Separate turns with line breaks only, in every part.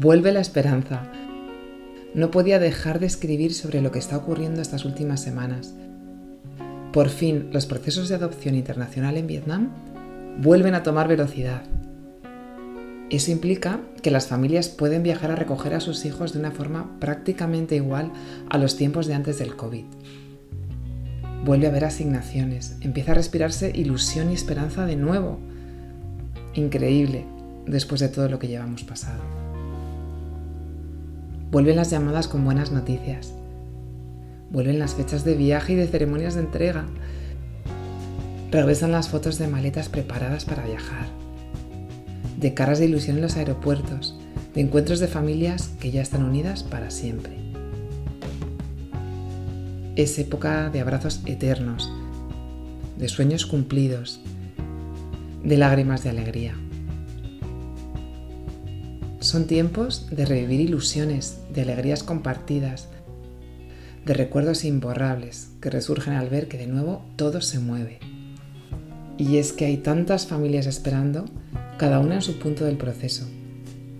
Vuelve la esperanza. No podía dejar de escribir sobre lo que está ocurriendo estas últimas semanas. Por fin, los procesos de adopción internacional en Vietnam vuelven a tomar velocidad. Eso implica que las familias pueden viajar a recoger a sus hijos de una forma prácticamente igual a los tiempos de antes del COVID. Vuelve a haber asignaciones, empieza a respirarse ilusión y esperanza de nuevo. Increíble, después de todo lo que llevamos pasado. Vuelven las llamadas con buenas noticias. Vuelven las fechas de viaje y de ceremonias de entrega. Regresan las fotos de maletas preparadas para viajar. De caras de ilusión en los aeropuertos. De encuentros de familias que ya están unidas para siempre. Es época de abrazos eternos, de sueños cumplidos, de lágrimas de alegría. Son tiempos de revivir ilusiones, de alegrías compartidas, de recuerdos imborrables que resurgen al ver que de nuevo todo se mueve. Y es que hay tantas familias esperando, cada una en su punto del proceso,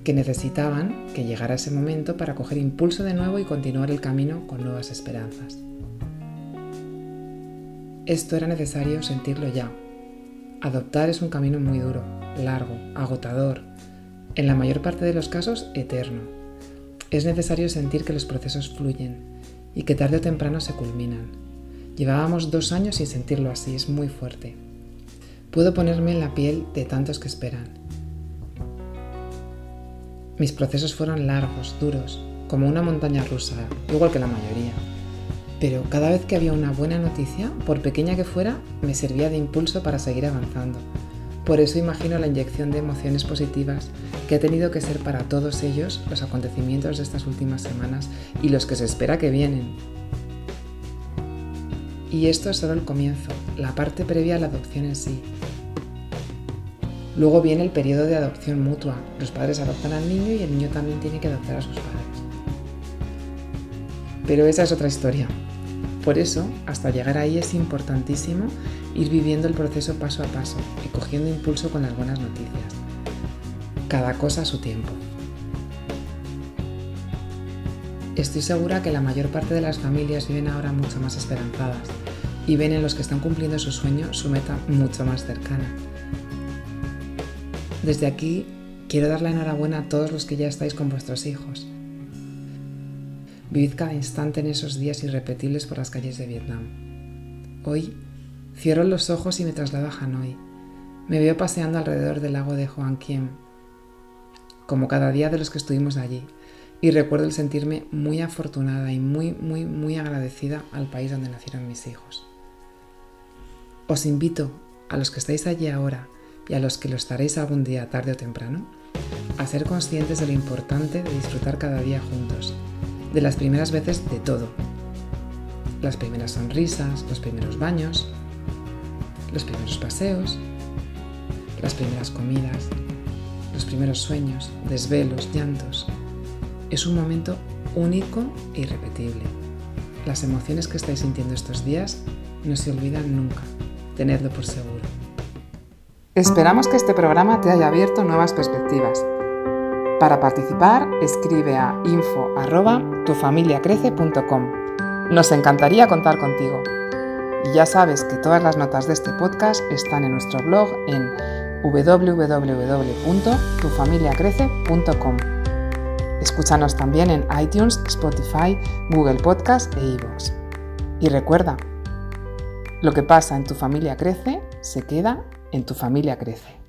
que necesitaban que llegara ese momento para coger impulso de nuevo y continuar el camino con nuevas esperanzas. Esto era necesario sentirlo ya. Adoptar es un camino muy duro, largo, agotador, en la mayor parte de los casos eterno. Es necesario sentir que los procesos fluyen y que tarde o temprano se culminan. Llevábamos dos años sin sentirlo así, es muy fuerte. Puedo ponerme en la piel de tantos que esperan. Mis procesos fueron largos, duros, como una montaña rusa, igual que la mayoría. Pero cada vez que había una buena noticia, por pequeña que fuera, me servía de impulso para seguir avanzando. Por eso imagino la inyección de emociones positivas que ha tenido que ser para todos ellos los acontecimientos de estas últimas semanas y los que se espera que vienen. Y esto es solo el comienzo, la parte previa a la adopción en sí. Luego viene el periodo de adopción mutua. Los padres adoptan al niño y el niño también tiene que adoptar a sus padres. Pero esa es otra historia. Por eso, hasta llegar ahí es importantísimo ir viviendo el proceso paso a paso y cogiendo impulso con las buenas noticias. Cada cosa a su tiempo. Estoy segura que la mayor parte de las familias viven ahora mucho más esperanzadas y ven en los que están cumpliendo su sueño su meta mucho más cercana. Desde aquí quiero dar la enhorabuena a todos los que ya estáis con vuestros hijos Vivid cada instante en esos días irrepetibles por las calles de Vietnam. Hoy cierro los ojos y me traslado a Hanoi. Me veo paseando alrededor del lago de Hoan Kiem, como cada día de los que estuvimos allí, y recuerdo el sentirme muy afortunada y muy, muy, muy agradecida al país donde nacieron mis hijos. Os invito a los que estáis allí ahora y a los que lo estaréis algún día tarde o temprano, a ser conscientes de lo importante de disfrutar cada día juntos de las primeras veces de todo. Las primeras sonrisas, los primeros baños, los primeros paseos, las primeras comidas, los primeros sueños, desvelos, llantos. Es un momento único e irrepetible. Las emociones que estáis sintiendo estos días no se olvidan nunca. Tenedlo por seguro. Esperamos que este programa te haya abierto nuevas perspectivas para participar, escribe a info@tufamiliacrece.com. Nos encantaría contar contigo. Y ya sabes que todas las notas de este podcast están en nuestro blog en www.tufamiliacrece.com. Escúchanos también en iTunes, Spotify, Google Podcast e iVoox. Y recuerda, lo que pasa en tu familia crece, se queda en tu familia crece.